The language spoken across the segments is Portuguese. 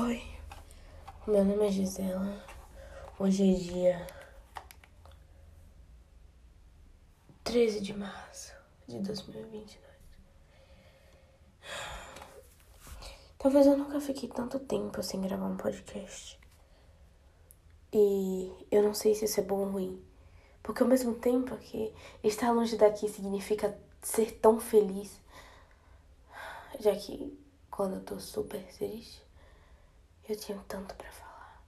Oi, meu nome é Gisela. Hoje é dia 13 de março de 2022. Talvez eu nunca fiquei tanto tempo sem gravar um podcast. E eu não sei se isso é bom ou ruim. Porque ao mesmo tempo que estar longe daqui significa ser tão feliz. Já que quando eu tô super triste, eu tinha tanto para falar.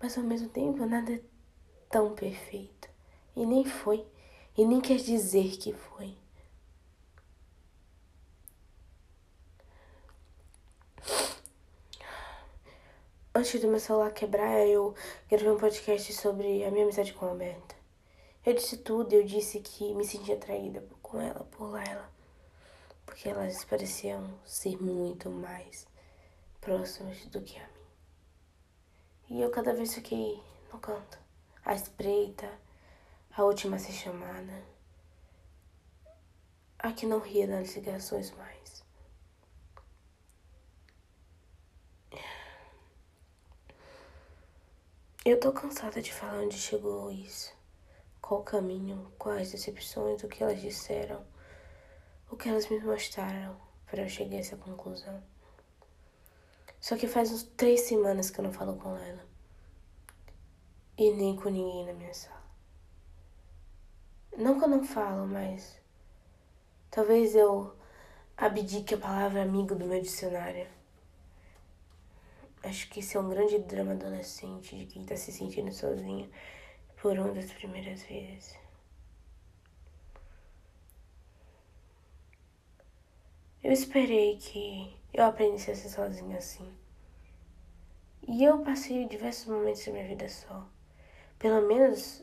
Mas ao mesmo tempo nada é tão perfeito. E nem foi. E nem quer dizer que foi. Antes do meu celular quebrar, eu gravei um podcast sobre a minha amizade com a Roberta. Eu disse tudo, eu disse que me sentia atraída com ela, por ela. Porque elas pareciam ser muito mais próximas do que a. E eu cada vez fiquei no canto. A espreita, a última a ser chamada. A que não ria nas ligações mais. Eu tô cansada de falar onde chegou isso. Qual o caminho, quais decepções, o que elas disseram, o que elas me mostraram para eu chegar a essa conclusão. Só que faz uns três semanas que eu não falo com ela. E nem com ninguém na minha sala. Não que eu não falo, mas. Talvez eu abdique a palavra amigo do meu dicionário. Acho que isso é um grande drama adolescente de quem tá se sentindo sozinho por uma das primeiras vezes. Eu esperei que eu aprendesse a ser sozinha assim. E eu passei diversos momentos da minha vida só. Pelo menos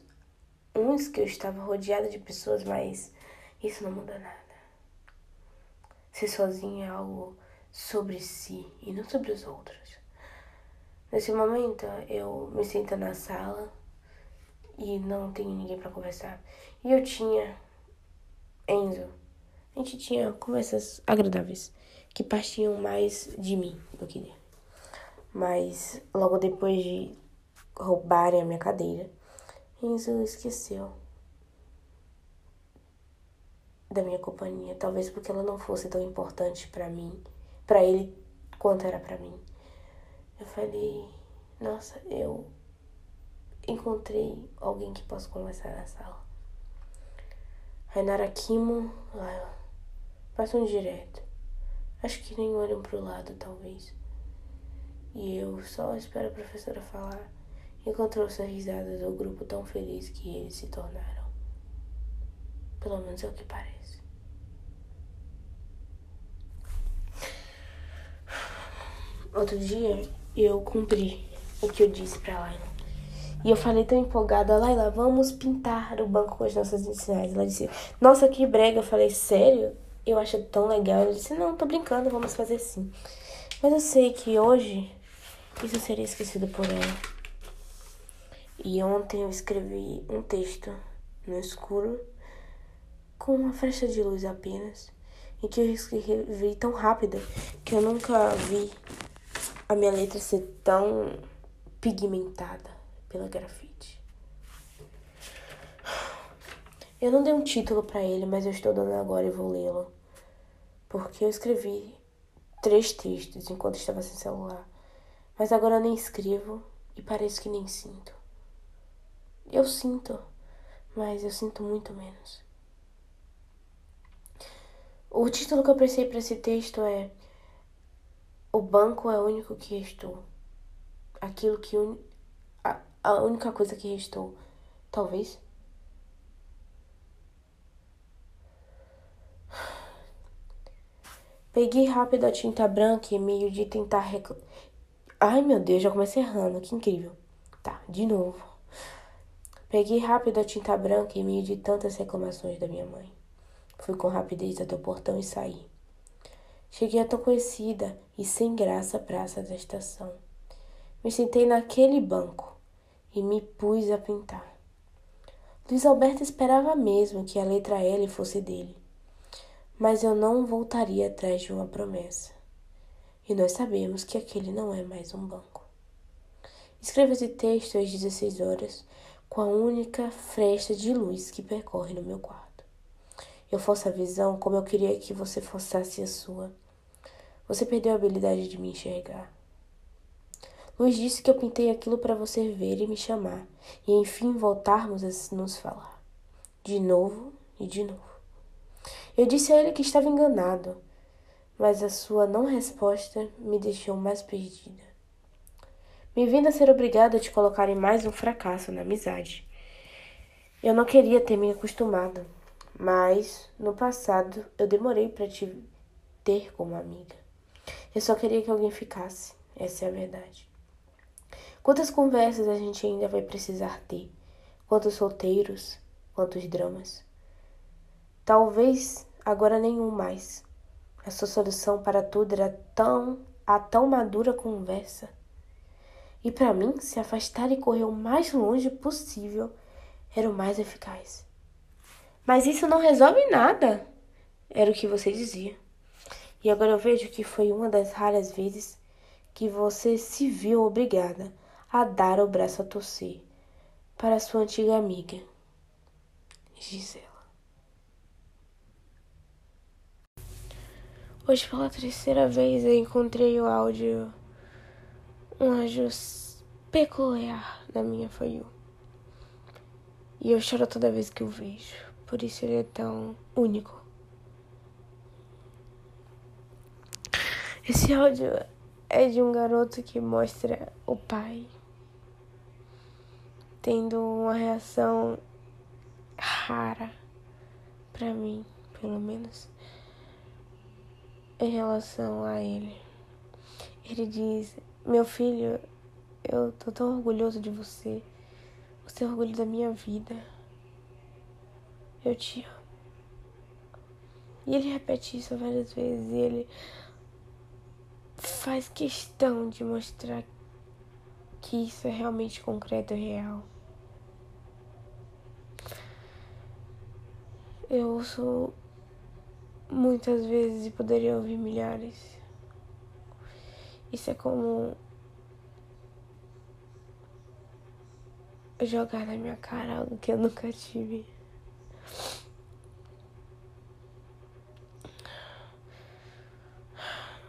uns que eu estava rodeada de pessoas, mas isso não muda nada. Ser sozinha é algo sobre si e não sobre os outros. Nesse momento, eu me sinto na sala e não tenho ninguém para conversar. E eu tinha Enzo a gente tinha conversas agradáveis que partiam mais de mim do que dele. Mas logo depois de roubarem a minha cadeira, Enzo esqueceu da minha companhia, talvez porque ela não fosse tão importante para mim, para ele quanto era para mim. Eu falei, nossa, eu encontrei alguém que posso conversar na sala. Rainara Kimo, Passam direto. Acho que nem olham pro lado, talvez. E eu só espero a professora falar as risadas do grupo tão feliz que eles se tornaram. Pelo menos é o que parece. Outro dia eu cumpri o que eu disse pra Laila. E eu falei tão empolgada, Laila, vamos pintar o banco com as nossas iniciais. Ela disse, nossa, que brega. Eu falei, sério? Eu acho tão legal. Eu disse, não, tô brincando, vamos fazer sim. Mas eu sei que hoje isso seria esquecido por ela. E ontem eu escrevi um texto no escuro com uma flecha de luz apenas, em que eu escrevi tão rápida que eu nunca vi a minha letra ser tão pigmentada pela grafite. Eu não dei um título para ele, mas eu estou dando agora e vou lê-lo. Porque eu escrevi três textos enquanto estava sem celular. Mas agora eu nem escrevo e parece que nem sinto. Eu sinto, mas eu sinto muito menos. O título que eu pensei para esse texto é O banco é o único que restou. Aquilo que un... a, a única coisa que restou. Talvez. Peguei rápido a tinta branca e meio de tentar reclamar. Ai meu Deus, já comecei errando, que incrível. Tá, de novo. Peguei rápido a tinta branca em meio de tantas reclamações da minha mãe. Fui com rapidez até o portão e saí. Cheguei à tão conhecida e sem graça praça da estação. Me sentei naquele banco e me pus a pintar. Luiz Alberto esperava mesmo que a letra L fosse dele mas eu não voltaria atrás de uma promessa. E nós sabemos que aquele não é mais um banco. Escreva esse texto às 16 horas, com a única fresta de luz que percorre no meu quarto. Eu forço a visão como eu queria que você forçasse a sua. Você perdeu a habilidade de me enxergar. Luiz disse que eu pintei aquilo para você ver e me chamar, e enfim voltarmos a nos falar. De novo e de novo. Eu disse a ele que estava enganado, mas a sua não resposta me deixou mais perdida. Me vendo a ser obrigada a te colocar em mais um fracasso na amizade. Eu não queria ter me acostumado, mas no passado eu demorei para te ter como amiga. Eu só queria que alguém ficasse, essa é a verdade. Quantas conversas a gente ainda vai precisar ter? Quantos solteiros? Quantos dramas? Talvez agora nenhum mais. A sua solução para tudo era tão a tão madura conversa. E para mim, se afastar e correr o mais longe possível era o mais eficaz. Mas isso não resolve nada, era o que você dizia. E agora eu vejo que foi uma das raras vezes que você se viu obrigada a dar o braço a torcer para sua antiga amiga, Gisela. Hoje, pela terceira vez, eu encontrei o áudio, um áudio peculiar na minha For E eu choro toda vez que o vejo, por isso ele é tão único. Esse áudio é de um garoto que mostra o pai tendo uma reação rara para mim, pelo menos, em relação a ele. Ele diz: Meu filho, eu tô tão orgulhoso de você. Você é orgulho da minha vida. Eu te amo. E ele repete isso várias vezes e ele faz questão de mostrar que isso é realmente concreto e real. Eu ouço muitas vezes e poderia ouvir milhares. Isso é como jogar na minha cara algo que eu nunca tive.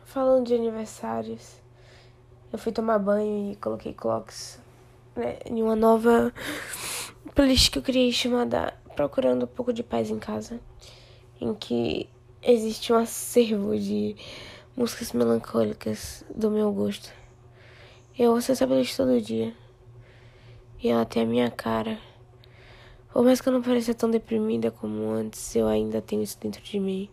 Falando de aniversários, eu fui tomar banho e coloquei clocks né, em uma nova playlist que eu criei chamada procurando um pouco de paz em casa, em que existe um acervo de músicas melancólicas do meu gosto. Eu ouço essa playlist todo dia. E ela tem a minha cara. Por mais que eu não pareça tão deprimida como antes, eu ainda tenho isso dentro de mim.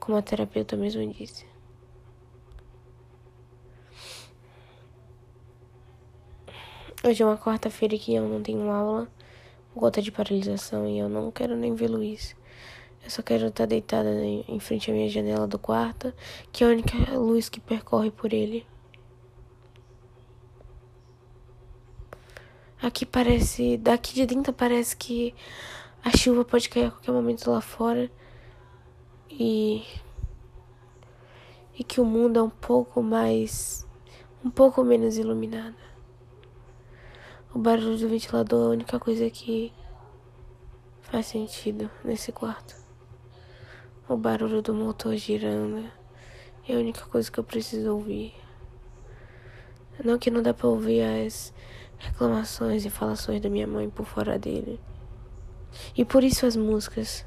Como a terapeuta mesmo disse. Hoje é uma quarta-feira que eu não tenho aula gota de paralisação e eu não quero nem ver Luiz. Eu só quero estar deitada em frente à minha janela do quarto, que é a única luz que percorre por ele. Aqui parece, daqui de dentro parece que a chuva pode cair a qualquer momento lá fora e e que o mundo é um pouco mais um pouco menos iluminado. O barulho do ventilador é a única coisa que faz sentido nesse quarto. O barulho do motor girando é a única coisa que eu preciso ouvir. Não que não dá pra ouvir as reclamações e falações da minha mãe por fora dele. E por isso as músicas.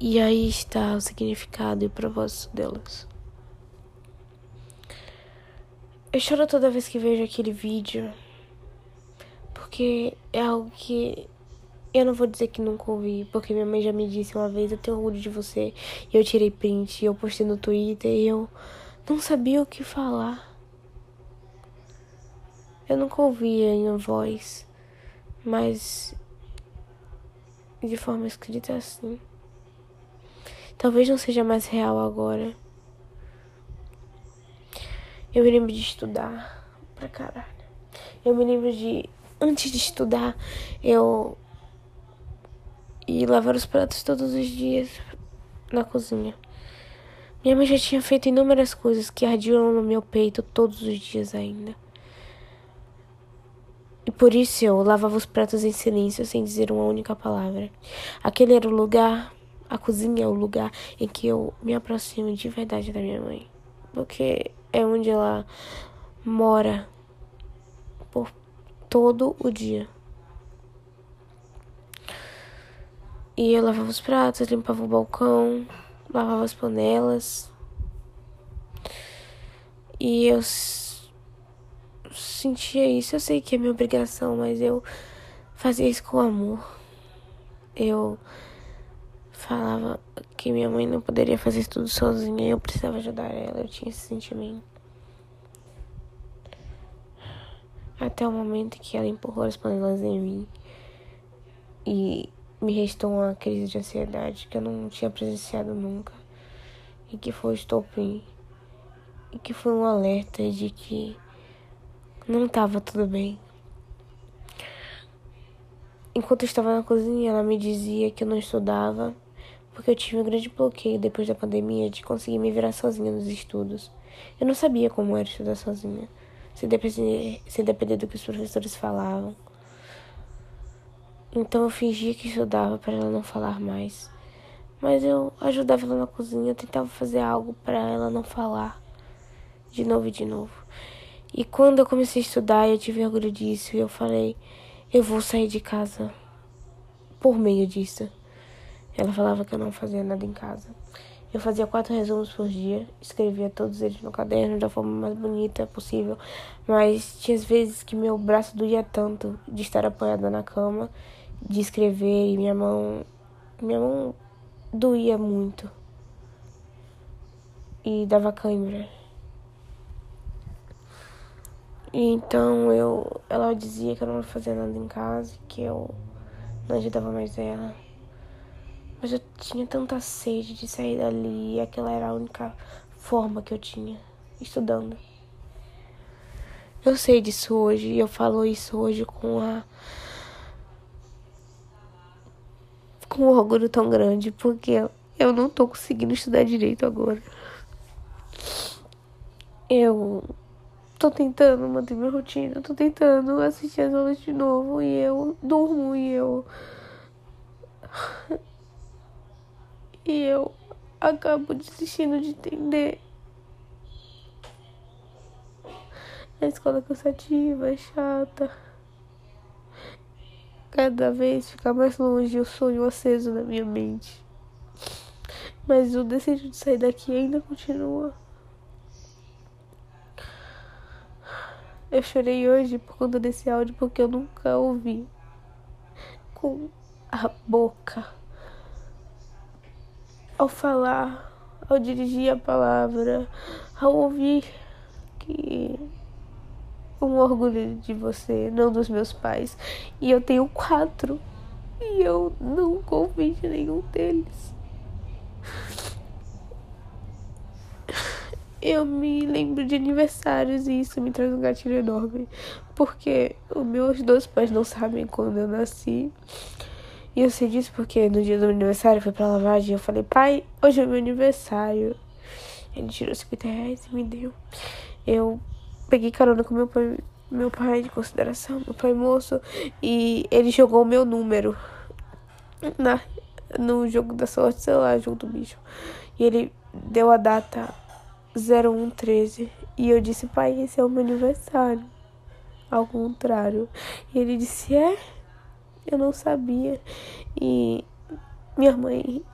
E aí está o significado e o propósito delas. Eu choro toda vez que vejo aquele vídeo porque é algo que eu não vou dizer que nunca ouvi, porque minha mãe já me disse uma vez, eu tenho orgulho de você. E eu tirei print, eu postei no Twitter e eu não sabia o que falar. Eu nunca ouvia em voz, mas de forma escrita assim. Talvez não seja mais real agora. Eu me lembro de estudar pra caralho. Eu me lembro de antes de estudar, eu ia lavar os pratos todos os dias na cozinha. Minha mãe já tinha feito inúmeras coisas que ardiam no meu peito todos os dias ainda. E por isso eu lavava os pratos em silêncio, sem dizer uma única palavra. Aquele era o lugar, a cozinha é o lugar em que eu me aproximo de verdade da minha mãe. Porque é onde ela mora por todo o dia. E eu lavava os pratos, limpava o balcão, lavava as panelas. E eu sentia isso. Eu sei que é minha obrigação, mas eu fazia isso com amor. Eu falava que minha mãe não poderia fazer isso tudo sozinha, eu precisava ajudar ela, eu tinha esse sentimento. Até o momento que ela empurrou as panelas em mim e me restou uma crise de ansiedade que eu não tinha presenciado nunca e que foi estopim e que foi um alerta de que não estava tudo bem. Enquanto eu estava na cozinha, ela me dizia que eu não estudava porque eu tive um grande bloqueio depois da pandemia de conseguir me virar sozinha nos estudos. Eu não sabia como era estudar sozinha, sem depender, sem depender do que os professores falavam. Então eu fingia que estudava para ela não falar mais. Mas eu ajudava ela na cozinha, tentava fazer algo para ela não falar de novo e de novo. E quando eu comecei a estudar, eu tive orgulho disso e eu falei: eu vou sair de casa por meio disso. Ela falava que eu não fazia nada em casa. Eu fazia quatro resumos por dia, escrevia todos eles no caderno da forma mais bonita possível, mas tinha vezes que meu braço doía tanto de estar apoiada na cama de escrever e minha mão. Minha mão doía muito. E dava cãibra. E então eu. Ela dizia que eu não fazia nada em casa, que eu não ajudava mais ela. Mas eu tinha tanta sede de sair dali e aquela era a única forma que eu tinha, estudando. Eu sei disso hoje e eu falo isso hoje com a com um orgulho tão grande, porque eu não tô conseguindo estudar direito agora. Eu tô tentando manter minha rotina, tô tentando assistir as aulas de novo e eu durmo e eu. E eu acabo desistindo de entender. A escola cansativa, é chata cada vez ficar mais longe o sonho aceso na minha mente. Mas o desejo de sair daqui ainda continua. Eu chorei hoje por conta desse áudio porque eu nunca ouvi com a boca. Ao falar, ao dirigir a palavra, ao ouvir que um orgulho de você, não dos meus pais. E eu tenho quatro. E eu não confio em nenhum deles. Eu me lembro de aniversários e isso me traz um gatilho enorme. Porque os meus dois pais não sabem quando eu nasci. E eu sei disso porque no dia do meu aniversário foi pra lavagem. Eu falei, pai, hoje é meu aniversário. Ele tirou 50 reais e me deu. Eu peguei carona com meu pai, meu pai de consideração, meu pai moço, e ele jogou o meu número na, no jogo da sorte, sei lá, jogo do bicho. E ele deu a data 0113 e eu disse, pai, esse é o meu aniversário. Ao contrário. E ele disse, é? Eu não sabia. E minha mãe,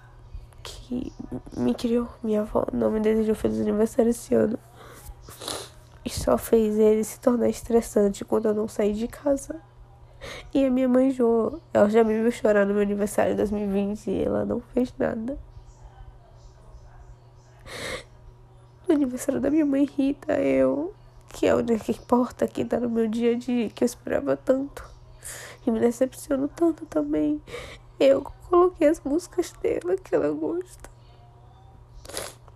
que me criou, minha avó, não me desejou feliz aniversário esse ano e só fez ele se tornar estressante quando eu não saí de casa. E a minha mãe Jo, ela já me viu chorar no meu aniversário de 2020 e ela não fez nada. No aniversário da minha mãe Rita, eu, que é única que importa, que tá no meu dia a dia, que eu esperava tanto. E me decepciono tanto também. Eu coloquei as músicas dela que ela gosta.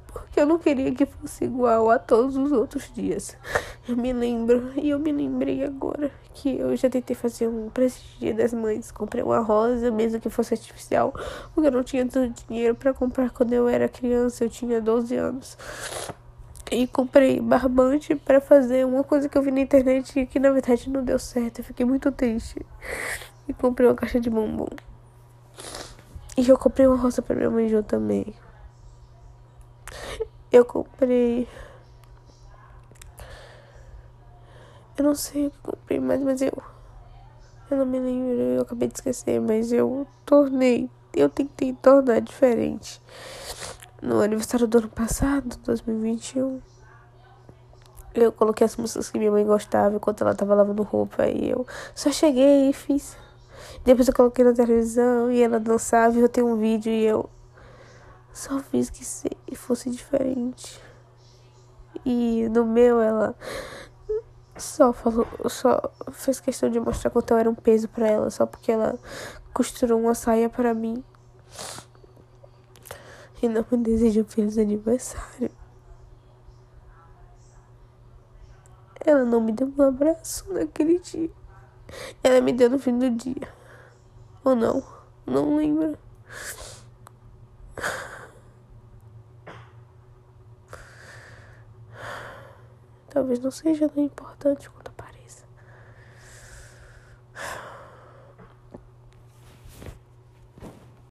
Porque que eu não queria que fosse igual a todos os outros dias. Eu me lembro, e eu me lembrei agora que eu já tentei fazer um presente dia das mães. Comprei uma rosa, mesmo que fosse artificial, porque eu não tinha tanto dinheiro para comprar quando eu era criança, eu tinha 12 anos. E comprei barbante para fazer uma coisa que eu vi na internet e que na verdade não deu certo. Eu fiquei muito triste. E comprei uma caixa de bombom. E eu comprei uma rosa para minha mãe junto também. Eu comprei. Eu não sei o que comprei mais, mas eu. Eu não me lembro, eu acabei de esquecer, mas eu tornei. Eu tentei tornar diferente. No aniversário do ano passado, 2021. Eu coloquei as músicas que minha mãe gostava enquanto ela tava lavando roupa. E eu só cheguei e fiz. Depois eu coloquei na televisão e ela dançava e eu tenho um vídeo e eu só fiz que fosse diferente. E no meu ela só falou, só fez questão de mostrar quanto eu era um peso para ela, só porque ela costurou uma saia para mim. E não me desejou feliz aniversário. Ela não me deu um abraço naquele dia. Ela me deu no fim do dia. Ou não? Não lembro. talvez não seja tão importante